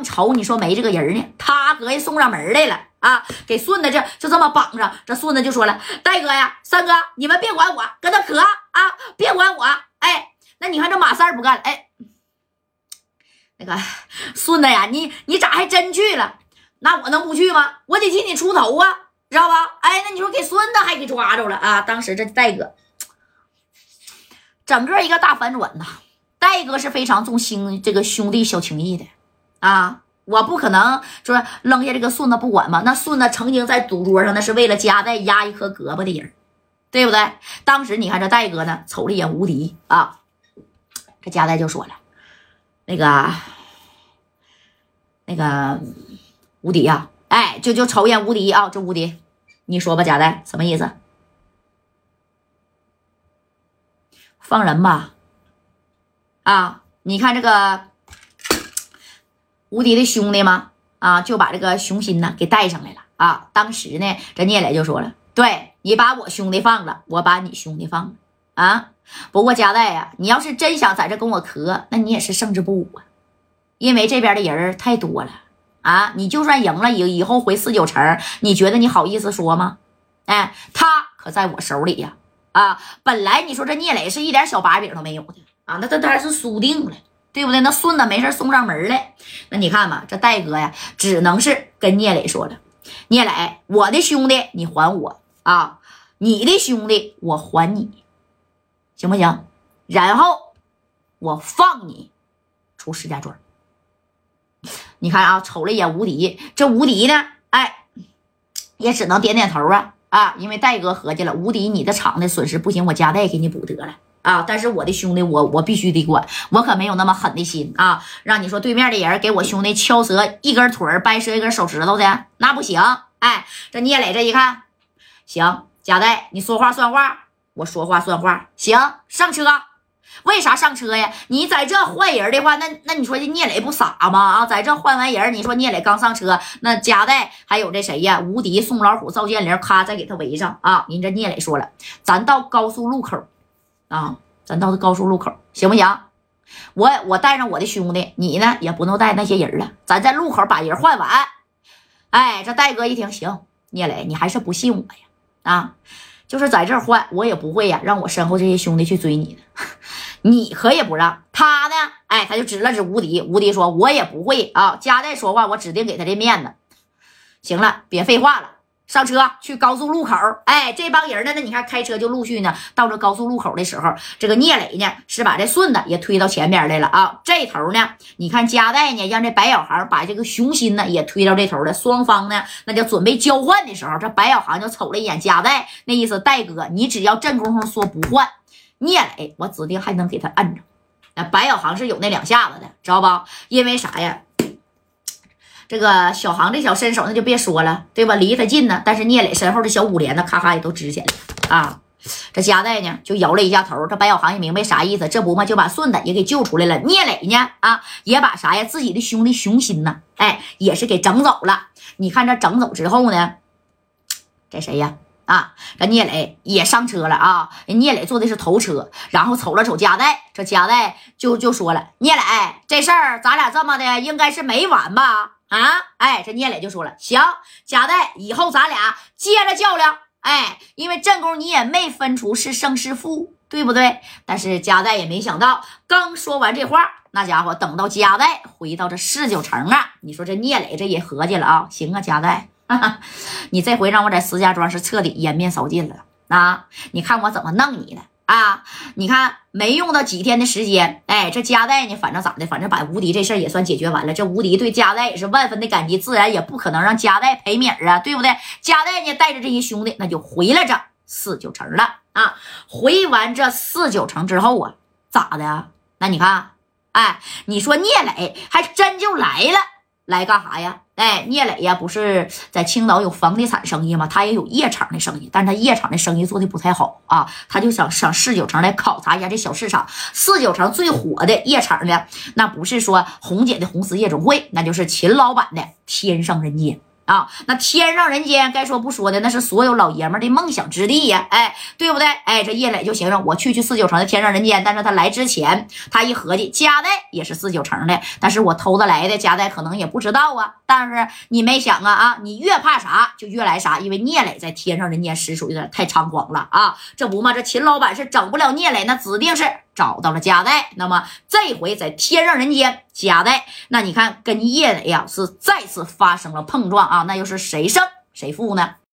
正愁你说没这个人呢，他给人送上门来了啊！给顺子这就这么绑上，这顺子就说了：“戴哥呀，三哥，你们别管我，跟他磕啊，别管我。”哎，那你看这马三不干了，哎，那个顺子呀，你你咋还真去了？那我能不去吗？我得替你出头啊，知道吧？哎，那你说给孙子还给抓着了啊！当时这戴哥整个一个大反转呐。戴哥是非常重兄这个兄弟小情义的啊，我不可能说扔下这个顺子不管吧？那顺子曾经在赌桌上那是为了夹带压一颗胳膊的人，对不对？当时你看这戴哥呢，瞅了一眼无敌啊，这夹带就说了，那个那个无敌呀，哎，就就瞅一眼无敌啊，这无敌，你说吧，夹带什么意思？放人吧。啊，你看这个无敌的兄弟吗？啊，就把这个熊心呢给带上来了啊。当时呢，这聂磊就说了：“对你把我兄弟放了，我把你兄弟放了啊。不过加代呀，你要是真想在这跟我磕，那你也是胜之不武啊，因为这边的人太多了啊。你就算赢了以以后回四九城，你觉得你好意思说吗？哎，他可在我手里呀。啊，本来你说这聂磊是一点小把柄都没有的。”啊，那他当然是输定了，对不对？那顺子没事送上门来，那你看吧，这戴哥呀，只能是跟聂磊说了：“聂磊，我的兄弟你还我啊，你的兄弟我还你，行不行？然后我放你出石家庄。你看啊，瞅了一眼无敌，这无敌呢，哎，也只能点点头啊啊，因为戴哥合计了，无敌你的厂的损失不行，我加代给你补得了。”啊！但是我的兄弟，我我必须得管，我可没有那么狠的心啊！让你说对面的人给我兄弟敲折一根腿儿，掰折一根手指头的，那不行！哎，这聂磊这一看，行，贾代，你说话算话，我说话算话，行，上车。为啥上车呀？你在这换人的话，那那你说这聂磊不傻吗？啊，在这换完人，你说聂磊刚上车，那贾代还有这谁呀？无敌、宋老虎、赵建林，咔再给他围上啊！人这聂磊说了，咱到高速路口。啊，咱到这高速路口行不行？我我带上我的兄弟，你呢也不能带那些人了。咱在路口把人换完。哎，这戴哥一听，行，聂磊，你还是不信我呀？啊，就是在这换，我也不会呀，让我身后这些兄弟去追你的。你可以不让他呢？哎，他就指了指无敌，无敌说，我也不会啊。加代说话，我指定给他这面子。行了，别废话了。上车去高速路口，哎，这帮人呢？那你看开车就陆续呢，到这高速路口的时候，这个聂磊呢是把这顺子也推到前边来了啊。这头呢，你看加代呢让这白小航把这个熊心呢也推到这头了。双方呢那就准备交换的时候，这白小航就瞅了一眼加代，那意思戴哥，你只要正功夫说不换，聂磊我指定还能给他摁着。那白小航是有那两下子的，知道不？因为啥呀？这个小航这小身手那就别说了，对吧？离他近呢，但是聂磊身后的小五连呢，咔咔也都支起来了啊！这夹带呢就摇了一下头，这白小航也明白啥意思，这不嘛就把顺子也给救出来了。聂磊呢啊也把啥呀自己的兄弟熊心呢，哎也是给整走了。你看这整走之后呢，这谁呀？啊，这聂磊也上车了啊！聂磊坐的是头车，然后瞅了瞅夹带，这夹带就就说了：“聂磊，这事儿咱俩这么的应该是没完吧？”啊，哎，这聂磊就说了，行，贾代，以后咱俩接着较量。哎，因为正宫你也没分出是胜是负，对不对？但是贾代也没想到，刚说完这话，那家伙等到贾代回到这四九城啊，你说这聂磊这也合计了啊，行啊，贾代，你这回让我在石家庄是彻底颜面扫尽了啊！你看我怎么弄你的。啊，你看没用到几天的时间，哎，这加代呢，反正咋的，反正把无敌这事儿也算解决完了。这无敌对加代也是万分的感激，自然也不可能让加代赔米儿啊，对不对？加代呢，带着这些兄弟，那就回来这四九城了啊。回完这四九城之后啊，咋的？那你看，哎，你说聂磊还真就来了。来干啥呀？哎，聂磊呀，不是在青岛有房地产生意吗？他也有夜场的生意，但是他夜场的生意做的不太好啊。他就想上四九城来考察一下这小市场。四九城最火的夜场呢，那不是说红姐的红丝夜总会，那就是秦老板的天上人间啊，那天上人间该说不说的，那是所有老爷们的梦想之地呀，哎，对不对？哎，这叶磊就寻思我去去四九城的天上人间，但是他来之前，他一合计，夹带也是四九城的，但是我偷的来的，夹带可能也不知道啊。但是你没想啊啊，你越怕啥就越来啥，因为聂磊在天上人间实属有点太猖狂了啊，这不嘛，这秦老板是整不了聂磊，那指定是找到了加代。那么这回在天上人间，加代那你看跟叶磊呀是再次发生了碰撞啊。那又是谁胜谁负呢？